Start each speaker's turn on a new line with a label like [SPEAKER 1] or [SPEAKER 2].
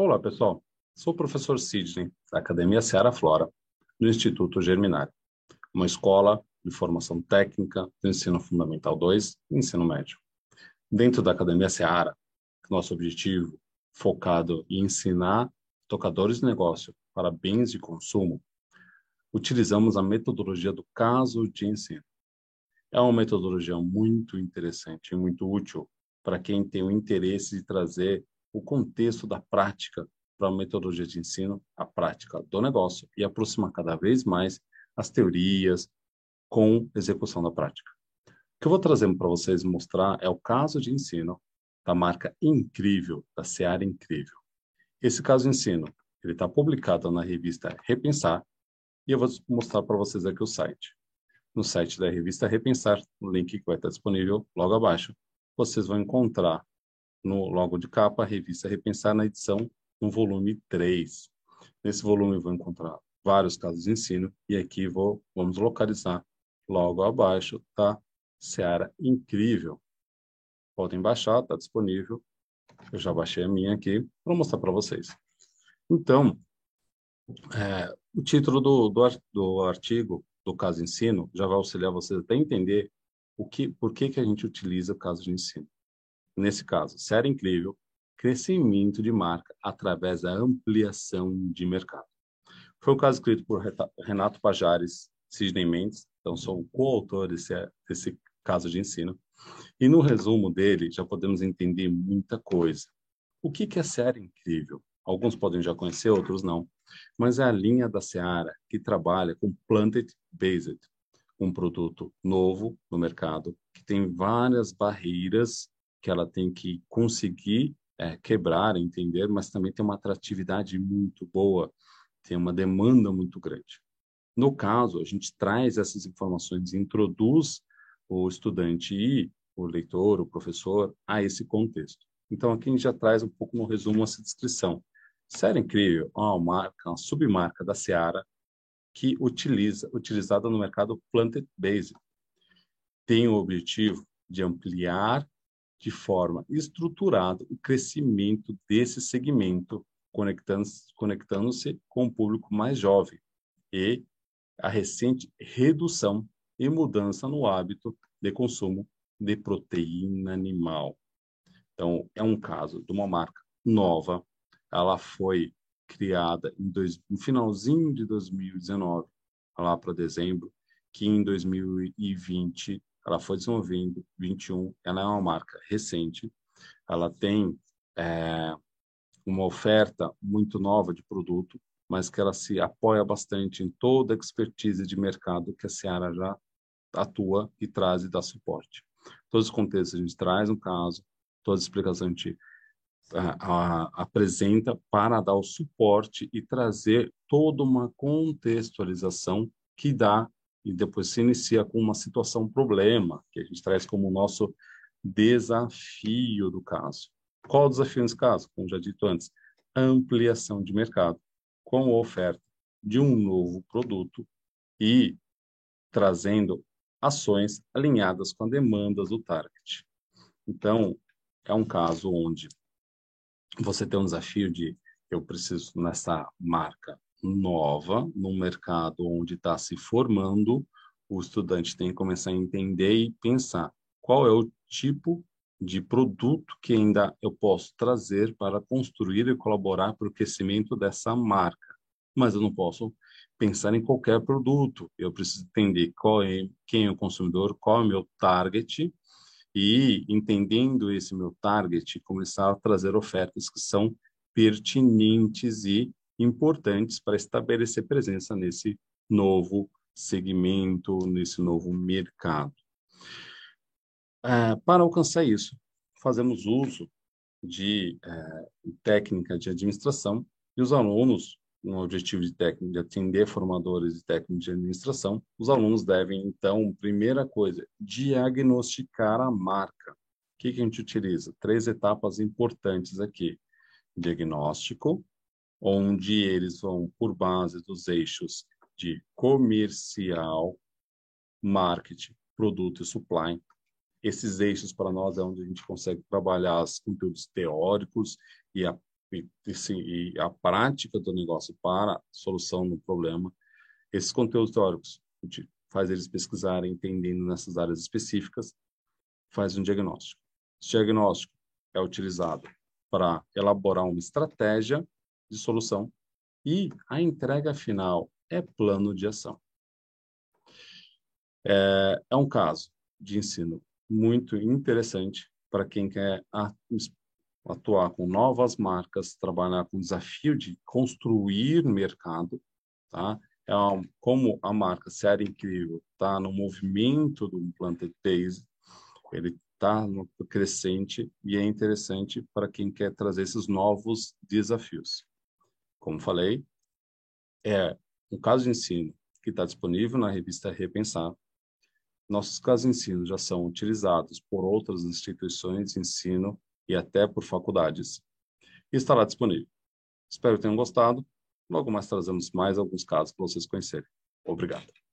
[SPEAKER 1] Olá, pessoal. Sou o professor Sidney, da Academia Seara Flora, do Instituto Germinário, uma escola de formação técnica do ensino fundamental 2 e ensino médio. Dentro da Academia Seara, nosso objetivo focado em ensinar tocadores de negócio para bens de consumo, utilizamos a metodologia do caso de ensino. É uma metodologia muito interessante e muito útil para quem tem o interesse de trazer o contexto da prática para a metodologia de ensino, a prática do negócio e aproximar cada vez mais as teorias com execução da prática. O que eu vou trazer para vocês mostrar é o caso de ensino da marca Incrível, da Seara Incrível. Esse caso de ensino, ele está publicado na revista Repensar e eu vou mostrar para vocês aqui o site. No site da revista Repensar, o link que vai estar disponível logo abaixo, vocês vão encontrar no logo de capa a revista Repensar na edição no volume 3. Nesse volume vou encontrar vários casos de ensino e aqui vou, vamos localizar logo abaixo tá Seara Incrível. Podem baixar, está disponível. Eu já baixei a minha aqui para mostrar para vocês. Então, é, o título do, do, do, artigo, do caso de ensino, já vai auxiliar vocês até entender o que, por que, que a gente utiliza o caso de ensino. Nesse caso, Seara Incrível crescimento de marca através da ampliação de mercado. Foi um caso escrito por Renato Pajares, Sidney Mendes, então sou o coautor desse, desse caso de ensino. E no resumo dele já podemos entender muita coisa. O que, que é Seara Incrível? Alguns podem já conhecer, outros não. Mas é a linha da Seara que trabalha com Planted Based, um produto novo no mercado, que tem várias barreiras que ela tem que conseguir é, quebrar, entender, mas também tem uma atratividade muito boa, tem uma demanda muito grande. No caso, a gente traz essas informações, introduz o estudante e o leitor, o professor, a esse contexto. Então, aqui a gente já traz um pouco no resumo essa descrição. Série Incrível é uma marca, uma submarca da Seara que utiliza, utilizada no mercado plant-based. Tem o objetivo de ampliar de forma estruturada o crescimento desse segmento, conectando-se conectando com o público mais jovem e a recente redução e mudança no hábito de consumo de proteína animal. Então, é um caso de uma marca nova, ela foi criada dois, no finalzinho de 2019, lá para dezembro, que em 2020 ela foi desenvolvendo 21, ela é uma marca recente, ela tem é, uma oferta muito nova de produto, mas que ela se apoia bastante em toda a expertise de mercado que a Seara já atua e traz e dá suporte. Todos os contextos a gente traz um caso, todas as explicações a gente a, a, apresenta para dar o suporte e trazer toda uma contextualização que dá e depois se inicia com uma situação problema, que a gente traz como nosso desafio do caso. Qual o desafio nesse caso? Como já dito antes, ampliação de mercado com a oferta de um novo produto e trazendo ações alinhadas com as demandas do target. Então, é um caso onde você tem um desafio de eu preciso nessa marca nova no mercado onde está se formando, o estudante tem que começar a entender e pensar qual é o tipo de produto que ainda eu posso trazer para construir e colaborar para o crescimento dessa marca. Mas eu não posso pensar em qualquer produto. Eu preciso entender qual é, quem é o consumidor, qual é o meu target e entendendo esse meu target, começar a trazer ofertas que são pertinentes e importantes para estabelecer presença nesse novo segmento, nesse novo mercado. É, para alcançar isso, fazemos uso de é, técnica de administração e os alunos, no objetivo de técnica de atender formadores de técnica de administração, os alunos devem, então, primeira coisa, diagnosticar a marca. O que, que a gente utiliza? Três etapas importantes aqui. Diagnóstico, onde eles vão por base dos eixos de comercial, marketing, produto e supply. Esses eixos para nós é onde a gente consegue trabalhar os conteúdos teóricos e a e, e, a prática do negócio para solução do problema, esses conteúdos teóricos faz eles pesquisarem, entendendo nessas áreas específicas, faz um diagnóstico. Esse diagnóstico é utilizado para elaborar uma estratégia de solução e a entrega final é plano de ação. É, é um caso de ensino muito interessante para quem quer atuar com novas marcas, trabalhar com o desafio de construir mercado, tá? É um, como a marca Série Incrível está no movimento do Planted Base, ele está no crescente e é interessante para quem quer trazer esses novos desafios. Como falei, é um caso de ensino que está disponível na revista Repensar. Nossos casos de ensino já são utilizados por outras instituições de ensino e até por faculdades. E estará disponível. Espero que tenham gostado. Logo mais trazemos mais alguns casos para vocês conhecerem. Obrigado.